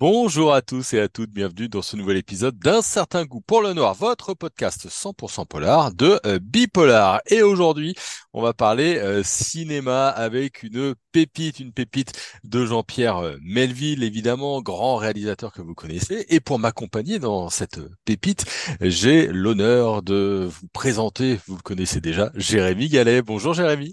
Bonjour à tous et à toutes, bienvenue dans ce nouvel épisode d'un certain goût pour le noir, votre podcast 100% polar de euh, Bipolar. Et aujourd'hui, on va parler euh, cinéma avec une pépite, une pépite de Jean-Pierre euh, Melville, évidemment, grand réalisateur que vous connaissez. Et pour m'accompagner dans cette pépite, j'ai l'honneur de vous présenter, vous le connaissez déjà, Jérémy Gallet. Bonjour Jérémy.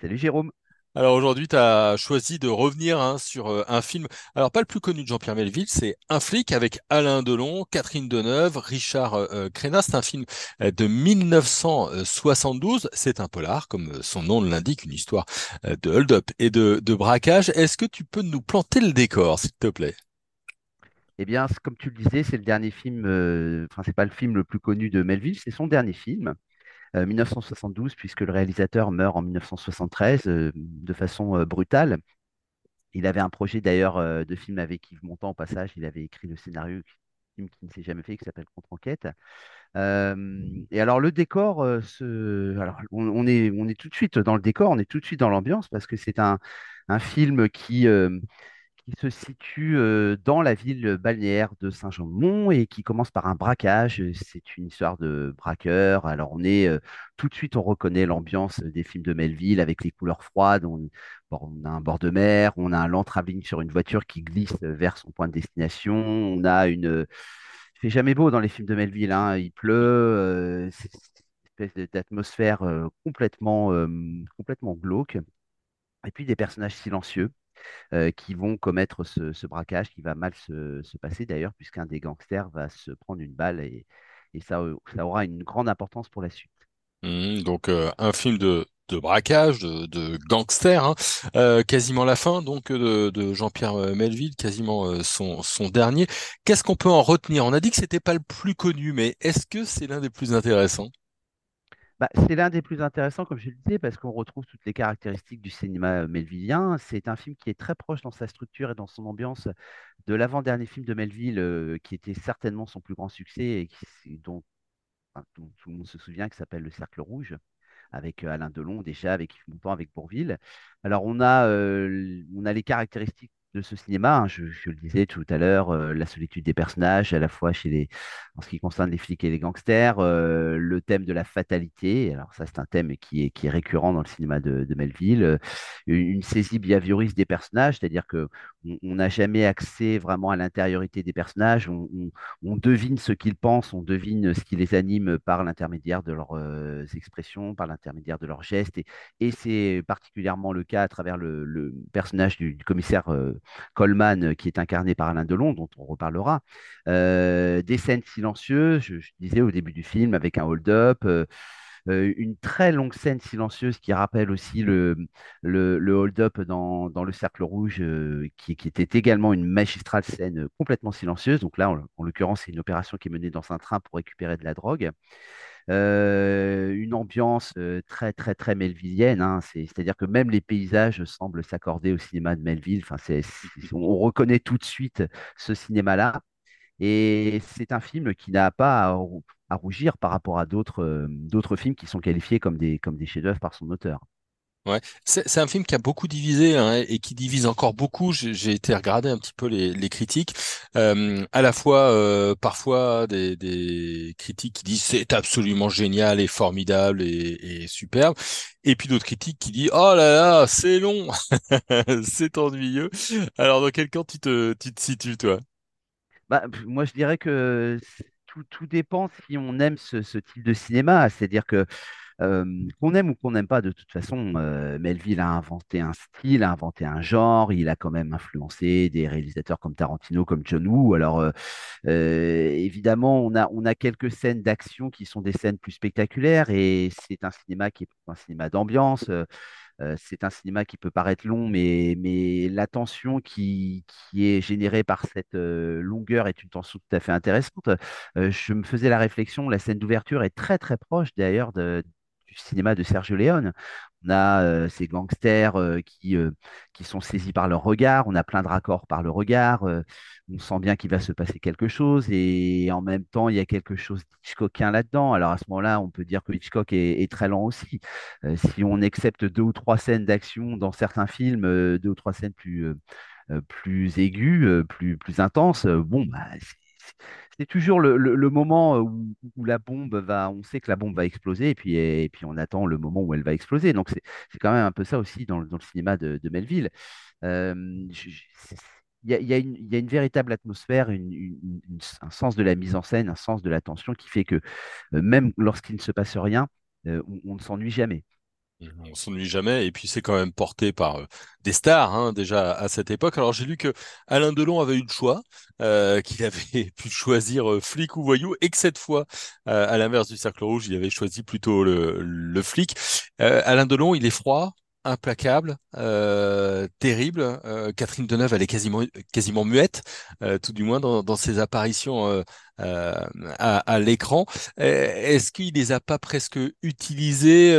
Salut Jérôme. Alors aujourd'hui, tu as choisi de revenir hein, sur euh, un film, alors pas le plus connu de Jean-Pierre Melville, c'est Un flic avec Alain Delon, Catherine Deneuve, Richard euh, euh. C'est un film euh, de 1972. C'est un polar, comme son nom l'indique, une histoire de hold-up et de, de braquage. Est-ce que tu peux nous planter le décor, s'il te plaît? Eh bien, comme tu le disais, c'est le dernier film, enfin, c'est pas le film le plus connu de Melville, c'est son dernier film. 1972, puisque le réalisateur meurt en 1973 de façon brutale. Il avait un projet d'ailleurs de film avec Yves Montand au passage. Il avait écrit le scénario qui ne s'est jamais fait, qui s'appelle Contre-enquête. et alors le décor, alors, on, est, on est tout de suite dans le décor, on est tout de suite dans l'ambiance parce que c'est un, un, film qui, qui se situe dans la ville balnéaire de Saint-Jean-de-Mont et qui commence par un braquage. C'est une histoire de braqueur. Alors on est tout de suite, on reconnaît l'ambiance des films de Melville avec les couleurs froides. On, a un bord de mer, on a un lent travelling sur une voiture qui glisse vers son point de destination. On a une, il fait jamais beau dans les films de Melville. Hein. Il pleut. c'est une espèce d'atmosphère complètement glauque. Et puis des personnages silencieux euh, qui vont commettre ce, braquage qui va mal se, passer d'ailleurs, puisqu'un des gangsters va se prendre une balle et, ça, ça, aura une grande importance pour la suite. Mmh, donc euh, un film de, braquage, de, de hein. euh, quasiment la fin donc de, Jean-Pierre Melville, quasiment son, son dernier. Qu'est-ce qu'on peut en retenir? On a dit que c'était pas le plus connu, mais est-ce que c'est l'un des plus intéressants? Bah, c'est l'un des plus intéressants, comme je le disais, parce qu'on retrouve toutes les caractéristiques du cinéma euh, melvillien. C'est un film qui est très proche dans sa structure et dans son ambiance de l'avant-dernier film de Melville, euh, qui était certainement son plus grand succès et dont, tout le monde se souvient, qui s'appelle Le Cercle Rouge, avec euh, Alain Delon déjà, avec Yves Montand, avec Bourville. Alors on a, on a les caractéristiques de ce cinéma. Hein. Je, le disais tout à l'heure, euh, la solitude des personnages, à la fois chez les, en ce qui concerne les flics et les gangsters, euh, le thème de la fatalité. Alors ça, c'est un thème qui est, qui est récurrent dans le cinéma de, Melville. Euh, une, saisie behavioriste des personnages, c'est-à-dire que on n'a jamais accès vraiment à l'intériorité des personnages. On, devine ce qu'ils pensent, on devine ce qui les anime par l'intermédiaire de leurs expressions, par l'intermédiaire de leurs gestes. Et, c'est particulièrement le cas à travers le, personnage du, commissaire Coleman, euh, qui est incarné par Alain Delon, dont on reparlera. Euh, des scènes silencieuses, je, disais au début du film, avec un hold-up. Euh, une très longue scène silencieuse qui rappelle aussi le, le, hold-up dans, le Cercle Rouge, qui, était également une magistrale scène complètement silencieuse. Donc là, en l'occurrence, c'est une opération qui est menée dans un train pour récupérer de la drogue. Euh, une ambiance euh, très, très, très melvillienne. Hein. C'est-à-dire que même les paysages semblent s'accorder au cinéma de Melville. On reconnaît tout de suite ce cinéma-là. Et c'est un film qui n'a pas à, rougir par rapport à d'autres euh, d'autres films qui sont qualifiés comme des, comme des chefs-d'œuvre par son auteur. Ouais, c'est un film qui a beaucoup divisé hein, et qui divise encore beaucoup. J'ai été regarder un petit peu les, critiques, euh, à la fois euh, parfois des, critiques qui disent c'est absolument génial et formidable et, superbe, et puis d'autres critiques qui disent oh là là c'est long, c'est ennuyeux. Alors dans quel camp tu te, tu te situes toi? Bah, moi je dirais que tout, tout dépend si on aime ce, ce type de cinéma, c'est-à-dire que qu'on aime ou qu'on n'aime pas, de toute façon, Melville a inventé un style, a inventé un genre, il a quand même influencé des réalisateurs comme Tarantino, comme John Woo. Alors, évidemment, on a, on a quelques scènes d'action qui sont des scènes plus spectaculaires et c'est un cinéma qui est un cinéma d'ambiance. c'est un cinéma qui peut paraître long, mais, mais la tension qui, qui est générée par cette longueur est une tension tout à fait intéressante. je me faisais la réflexion, la scène d'ouverture est très très proche d'ailleurs de, du cinéma de Sergio Leone. On a euh, ces gangsters euh, qui, euh, qui sont saisis par leur regard, on a plein de raccords par le regard, on sent bien qu'il va se passer quelque chose et en même temps, il y a quelque chose d'Hitchcockien là-dedans. Alors à ce moment-là, on peut dire que Hitchcock est, très lent aussi. si on accepte deux ou trois scènes d'action dans certains films, deux ou trois scènes plus plus aiguë, plus, plus intense, bon, bah, c'est toujours le, moment où, la bombe va, on sait que la bombe va exploser, et puis, on attend le moment où elle va exploser. Donc c'est quand même un peu ça aussi dans, le cinéma de, Melville. Il y a, une, véritable atmosphère, un sens de la mise en scène, un sens de l'attention qui fait que même lorsqu'il ne se passe rien, on ne s'ennuie jamais. On s'ennuie jamais et puis c'est quand même porté par des stars hein, déjà à cette époque. Alors j'ai lu que Alain Delon avait eu le choix, euh, qu'il avait pu choisir flic ou voyou et que cette fois, euh, à l'inverse du Cercle Rouge, il avait choisi plutôt le, le flic. Euh, Alain Delon, il est froid, implacable, euh, terrible. Euh, Catherine Deneuve, elle est quasiment quasiment muette, euh, tout du moins dans, dans ses apparitions euh, à, à l'écran. Est-ce qu'il les a pas presque utilisés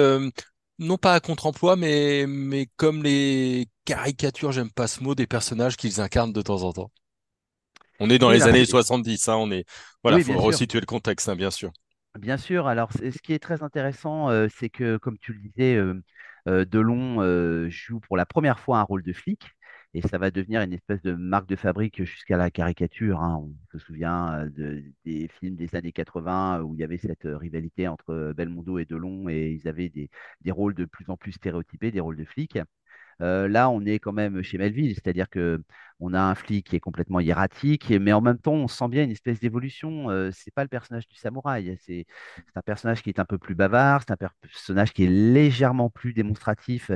non pas à contre-emploi, mais, mais comme les caricatures, j'aime pas ce mot, des personnages qu'ils incarnent de temps en temps. On est dans Oui, les années c'est- 70, hein, on est, voilà, oui, faut bien sûr. resituer le contexte, hein, bien sûr. Bien sûr, alors ce qui est très intéressant, euh, c'est que, comme tu le disais, euh, euh, Delon joue pour la première fois un rôle de flic, et ça va devenir une espèce de marque de fabrique jusqu'à la caricature. hein. On se souvient euh, de- des films des années 80 où il y avait cette euh, rivalité entre Belmondo et Delon, et ils avaient des, des rôles de plus en plus stéréotypés, des rôles de flics. Euh, là, on est quand même chez Melville, c'est-à-dire que on a un flic qui est complètement hiératique, mais en même temps, on sent bien une espèce d'évolution. Euh, c'est pas le personnage du samouraï, c'est un personnage qui est un peu plus bavard, c'est un per- personnage qui est légèrement plus démonstratif.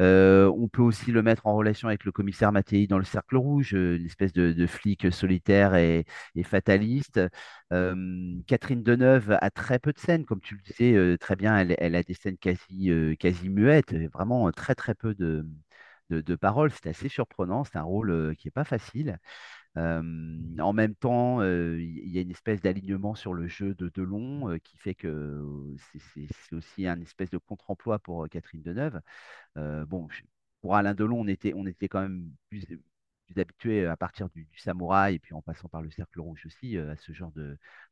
Euh, on peut aussi le mettre en relation avec le commissaire Mattei dans le Cercle Rouge, euh, une espèce de, flic solitaire et, fataliste. Euh, Catherine Deneuve a très peu de scènes, comme tu le disais très bien, elle, a des scènes quasi, quasi muettes, et vraiment très très peu de, de, paroles. C'est assez surprenant, c'est un rôle qui n'est pas facile. En même temps, il y a une espèce d'alignement sur le jeu de Delon qui fait que c'est aussi un espèce de contre-emploi pour Catherine Deneuve. Bon, pour Alain Delon, on était, on était quand même plus, plus habitué à partir du, samouraï et puis en passant par le cercle rouge aussi à ce genre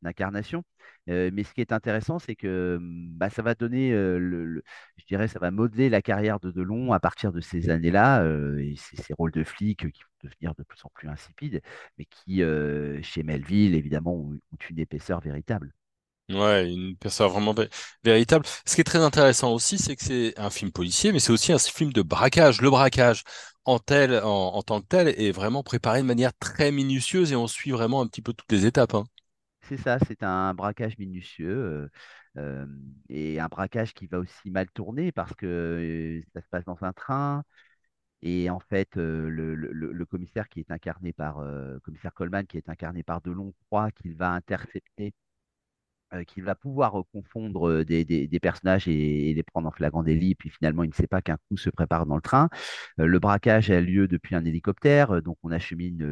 d'incarnation. Mais ce qui est intéressant, c'est que hum, bah, ça va donner, je dirais, ça va modeler la carrière de Delon à partir de ces années-là et ces, ces rôles de flic qui vont devenir de plus en plus insipides, mais qui, chez Melville, évidemment, ont, une épaisseur véritable. Ouais, une personne vraiment vé- véritable. Ce qui est très intéressant aussi, c'est que c'est un film policier, mais c'est aussi un film de braquage. Le braquage en tel, en, en tant que tel est vraiment préparé de manière très minutieuse et on suit vraiment un petit peu toutes les étapes, hein. C'est ça, c'est un braquage minutieux euh, euh, et un braquage qui va aussi mal tourner parce que euh, ça se passe dans un train et en fait le- le commissaire qui est incarné par euh, commissaire Coleman qui est incarné par Delon croit qu'il va intercepter, euh, qu'il va pouvoir confondre des, personnages et, les prendre en flagrant délit. Puis finalement il ne sait pas qu'un coup se prépare dans le train. Le braquage a lieu depuis un hélicoptère, donc on achemine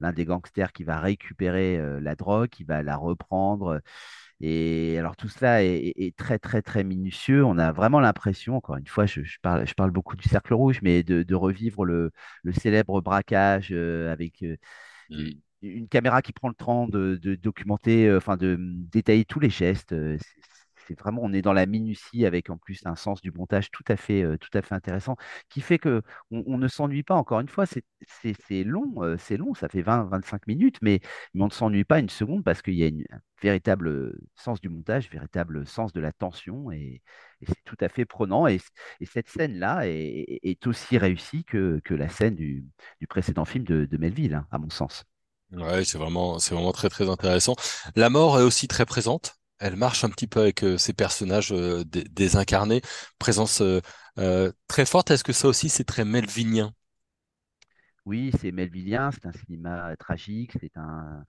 l'un des gangsters qui va récupérer la drogue, qui va la reprendre. Et alors tout cela est, très très très minutieux. On a vraiment l'impression, encore une fois, je, parle, beaucoup du cercle rouge, mais de, revivre le, célèbre braquage avec euh, Mm. Une caméra qui prend le temps de, documenter, euh, enfin de hum, détailler tous les gestes. Euh, C'est vraiment, on est dans la minutie avec en plus un sens du montage tout à fait, euh, tout à fait intéressant, qui fait que on, ne s'ennuie pas. Encore une fois, c'est long, c'est long, ça fait 20-25 minutes, mais, on ne s'ennuie pas une seconde parce qu'il y a un véritable sens du montage, véritable sens de la tension, et, c'est tout à fait prenant. Et, et cette scène-là est, aussi réussie que, que la scène du, précédent film de, de Melville, hein, à mon sens. Ouais, c'est vraiment, c'est vraiment très très intéressant. La mort est aussi très présente. Elle marche un petit peu avec euh, ces personnages euh, dé- désincarnés. Présence euh, très forte. Est-ce que ça aussi c'est très melvinien? Oui, c'est melvillien, c'est un cinéma tragique, c'est un,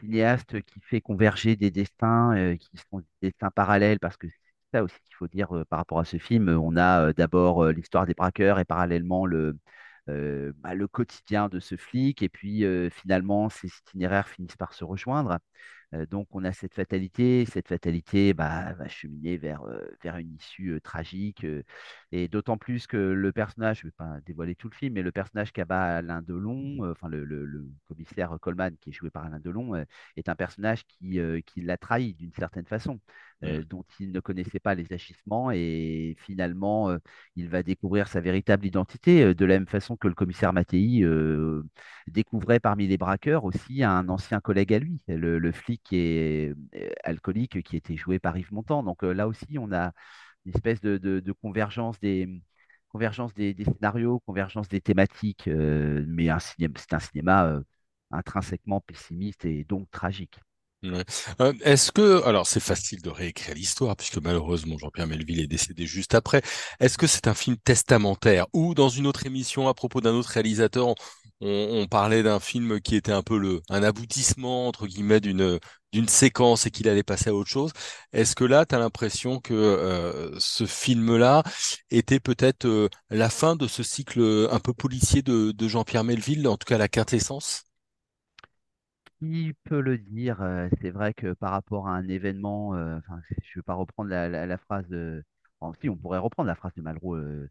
cinéaste qui fait converger des destins qui sont des destins parallèles, parce que c'est ça aussi qu'il faut dire par rapport à ce film. On a d'abord l'histoire des braqueurs et parallèlement le, bah, le quotidien de ce flic, et puis euh, finalement ces itinéraires finissent par se rejoindre. Donc on a cette fatalité, cette fatalité bah, va cheminer vers, vers une issue tragique, et d'autant plus que le personnage, je ne vais pas dévoiler tout le film, mais le personnage qu'abat Alain Delon, enfin le, le- le commissaire Coleman qui est joué par Alain Delon, est un personnage qui, qui l'a trahi d'une certaine façon, dont il ne connaissait pas les agissements, et finalement il va découvrir sa véritable identité, de la même façon que le commissaire Mattei découvrait parmi les braqueurs aussi un ancien collègue à lui, le, le flic qui est euh, alcoolique qui était joué par Yves Montand. Donc euh, là aussi, on a une espèce de, convergence des, scénarios, convergence des thématiques, euh, mais c'est un cinéma intrinsèquement pessimiste et donc tragique. Euh, est-ce que, alors c'est facile de réécrire l'histoire puisque malheureusement Jean-Pierre Melville est décédé juste après. Est-ce que c'est un film testamentaire ou dans une autre émission à propos d'un autre réalisateur, on, parlait d'un film qui était un peu le un aboutissement entre guillemets d'une d'une séquence et qu'il allait passer à autre chose? Est-ce que là, tu as l'impression que euh, ce film-là était peut-être euh, la fin de ce cycle un peu policier de Jean-Pierre Melville, en tout cas la quintessence? Qui peut le dire? euh, c'est vrai que par rapport à un événement, euh, enfin, je ne vais pas reprendre la, la- la phrase de. enfin, si, on pourrait reprendre la phrase de Malraux. euh,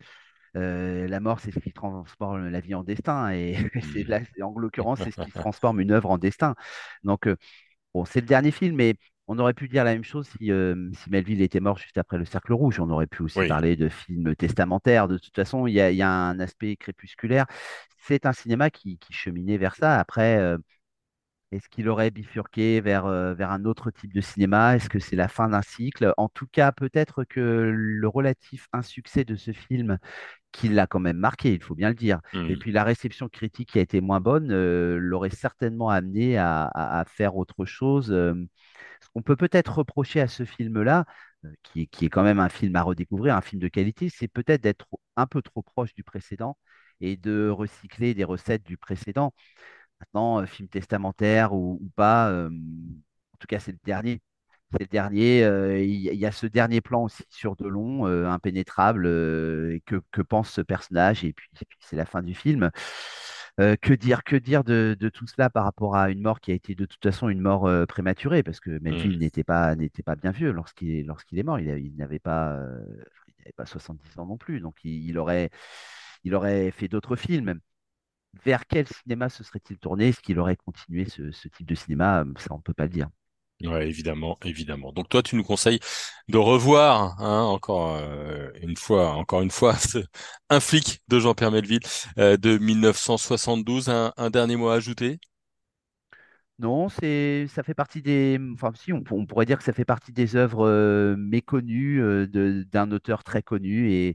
euh, la mort, c'est ce qui transforme la vie en destin. Et c'est là, c'est- en l'occurrence, c'est ce qui transforme une œuvre en destin. Donc, euh, bon, c'est le dernier film, mais on aurait pu dire la même chose si, euh, si Melville était mort juste après Le Cercle Rouge. On aurait pu aussi Oui. parler de films testamentaires. De toute façon, il y a, il y a un aspect crépusculaire. C'est un cinéma qui, qui cheminait vers ça. Après. euh, est-ce qu'il aurait bifurqué vers, euh, vers un autre type de cinéma? Est-ce que c'est la fin d'un cycle? En tout cas, peut-être que le relatif insuccès de ce film, qui l'a quand même marqué, il faut bien le dire, et Hmm. puis la réception critique qui a été moins bonne, euh, l'aurait certainement amené à, à- à faire autre chose. euh. Ce qu'on peut peut-être reprocher à ce film-là, euh, qui, est- qui est quand même un film à redécouvrir, un film de qualité, c'est peut-être d'être un peu trop proche du précédent et de recycler des recettes du précédent. Maintenant, euh, film testamentaire ou, ou pas, en tout cas, c'est le dernier. C'est le dernier. euh, Il y, a ce dernier plan aussi sur Delon, euh, impénétrable. et que, que pense ce personnage? Et puis, c'est la fin du film. Euh, que dire, que dire de, de tout cela par rapport à une mort qui a été de toute façon une mort euh, prématurée, parce que Hmm. Melville n'était pas, n'était pas bien vieux lorsqu'il lorsqu'il est mort. Il, n'avait pas, euh, il n'avait pas 70 ans non plus. Donc, il, il aurait, il aurait fait d'autres films vers quel cinéma se serait-il tourné? Est-ce qu'il aurait continué ce, ce type de cinéma? Ça, on ne peut pas le dire. Ouais, évidemment, évidemment. Donc toi, tu nous conseilles de revoir, hein, encore euh, une fois, encore une fois, un flic de Jean-Pierre Melville euh, de 1972. Un, un dernier mot à ajouter? Non, c'est, ça fait partie des. Enfin, si, on, pour- on pourrait dire que ça fait partie des œuvres euh, méconnues de- d'un auteur très connu. Et,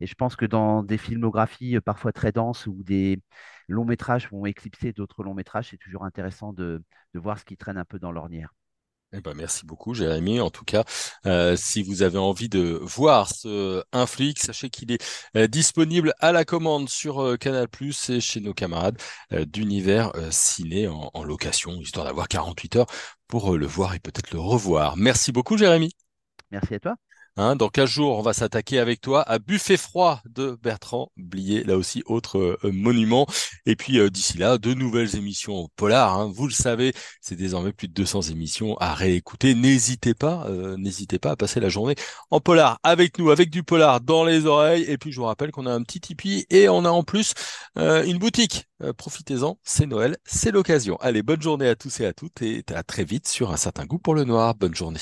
et je pense que dans des filmographies parfois très denses où des longs métrages vont éclipser d'autres longs métrages, c'est toujours intéressant de, de voir ce qui traîne un peu dans l'ornière. Eh ben, merci beaucoup, Jérémy. En tout cas, euh, si vous avez envie de voir ce un flic, sachez qu'il est euh, disponible à la commande sur euh, Canal+ et chez nos camarades d'Univers Ciné en, en location, histoire d'avoir 48 heures pour le voir et peut-être le revoir. Merci beaucoup, Jérémy. Merci à toi. Hein, dans 15 jours, on va s'attaquer avec toi à Buffet froid de Bertrand Blier, là aussi autre euh, monument. Et puis euh, d'ici là, de nouvelles émissions Polar. hein. vous le savez, c'est désormais plus de 200 émissions à réécouter. N'hésitez pas, euh, n'hésitez pas à passer la journée en Polar avec nous, avec du Polar dans les oreilles. Et puis je vous rappelle qu'on a un petit Tipeee et on a en plus une boutique. Profitez-en, c'est Noël, c'est l'occasion. Allez, bonne journée à tous et à toutes et à très vite sur un certain goût pour le noir. Bonne journée.